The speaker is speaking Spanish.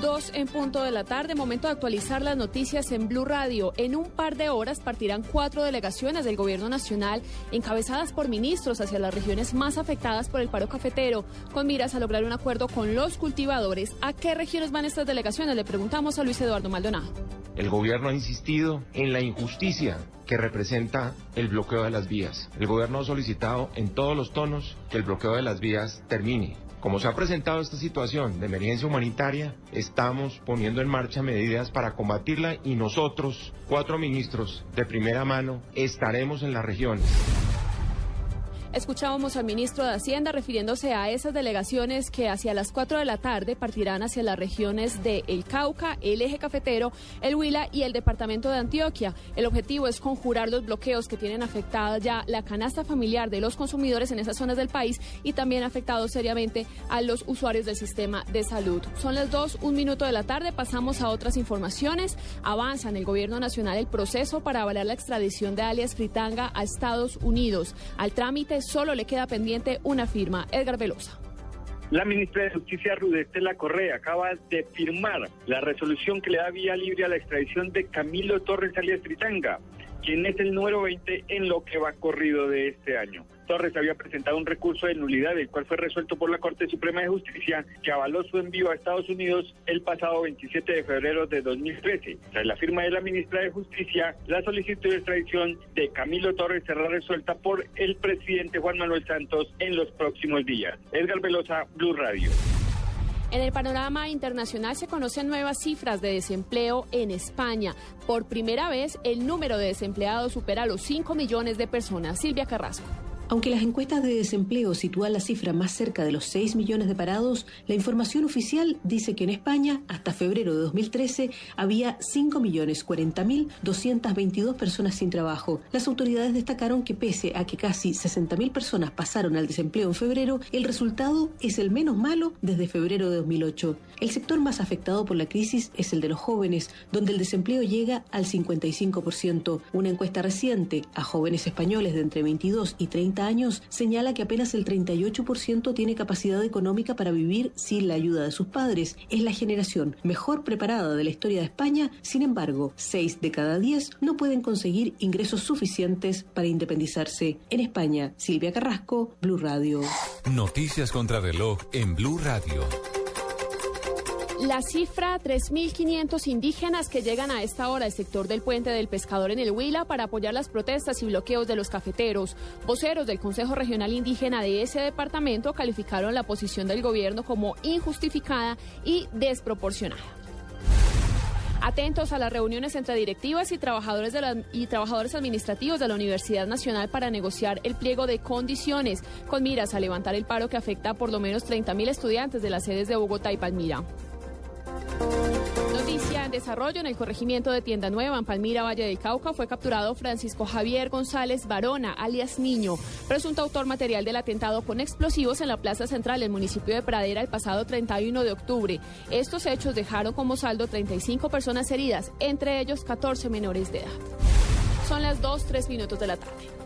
Dos en punto de la tarde, momento de actualizar las noticias en Blue Radio. En un par de horas partirán cuatro delegaciones del Gobierno Nacional encabezadas por ministros hacia las regiones más afectadas por el paro cafetero, con miras a lograr un acuerdo con los cultivadores. ¿A qué regiones van estas delegaciones? Le preguntamos a Luis Eduardo Maldonado. El gobierno ha insistido en la injusticia que representa el bloqueo de las vías. El gobierno ha solicitado en todos los tonos que el bloqueo de las vías termine. Como se ha presentado esta situación de emergencia humanitaria, estamos poniendo en marcha medidas para combatirla y nosotros, cuatro ministros de primera mano, estaremos en las regiones. Escuchábamos al ministro de Hacienda refiriéndose a esas delegaciones que hacia las 4 de la tarde partirán hacia las regiones de El Cauca, el Eje Cafetero, el Huila y el departamento de Antioquia. El objetivo es conjurar los bloqueos que tienen afectada ya la canasta familiar de los consumidores en esas zonas del país y también afectado seriamente a los usuarios del sistema de salud. Son las 2, un minuto de la tarde, pasamos a otras informaciones. Avanza en el gobierno nacional el proceso para avalar la extradición de alias Fritanga a Estados Unidos. Al trámite solo le queda pendiente una firma. Edgar Velosa. La ministra de Justicia Rudestela Correa acaba de firmar la resolución que le da vía libre a la extradición de Camilo Torres alias Tritanga, quien es el número 20 en lo que va corrido de este año. Torres había presentado un recurso de nulidad, el cual fue resuelto por la Corte Suprema de Justicia, que avaló su envío a Estados Unidos el pasado 27 de febrero de 2013. Tras la firma de la ministra de Justicia, la solicitud de extradición de Camilo Torres será resuelta por el presidente Juan Manuel Santos en los próximos días. Edgar Velosa, Blue Radio. En el panorama internacional se conocen nuevas cifras de desempleo en España. Por primera vez, el número de desempleados supera los 5 millones de personas. Silvia Carrasco. Aunque las encuestas de desempleo sitúan la cifra más cerca de los 6 millones de parados, la información oficial dice que en España, hasta febrero de 2013, había 5.040.222 personas sin trabajo. Las autoridades destacaron que pese a que casi 60.000 personas pasaron al desempleo en febrero, el resultado es el menos malo desde febrero de 2008. El sector más afectado por la crisis es el de los jóvenes, donde el desempleo llega al 55%. Una encuesta reciente a jóvenes españoles de entre 22 y 30 años señala que apenas el 38% tiene capacidad económica para vivir sin la ayuda de sus padres. Es la generación mejor preparada de la historia de España, sin embargo, 6 de cada 10 no pueden conseguir ingresos suficientes para independizarse. En España, Silvia Carrasco, Blue Radio. Noticias contra reloj en Blue Radio. La cifra 3.500 indígenas que llegan a esta hora al sector del puente del pescador en el Huila para apoyar las protestas y bloqueos de los cafeteros. Voceros del Consejo Regional Indígena de ese departamento calificaron la posición del gobierno como injustificada y desproporcionada. Atentos a las reuniones entre directivas y trabajadores, administrativos de la Universidad Nacional para negociar el pliego de condiciones con miras a levantar el paro que afecta a por lo menos 30.000 estudiantes de las sedes de Bogotá y Palmira. Noticia en desarrollo en el corregimiento de Tienda Nueva, en Palmira, Valle del Cauca, fue capturado Francisco Javier González Barona, alias Niño, presunto autor material del atentado con explosivos en la plaza central del municipio de Pradera el pasado 31 de octubre. Estos hechos dejaron como saldo 35 personas heridas, entre ellos 14 menores de edad. Son las 2, 3 minutos de la tarde.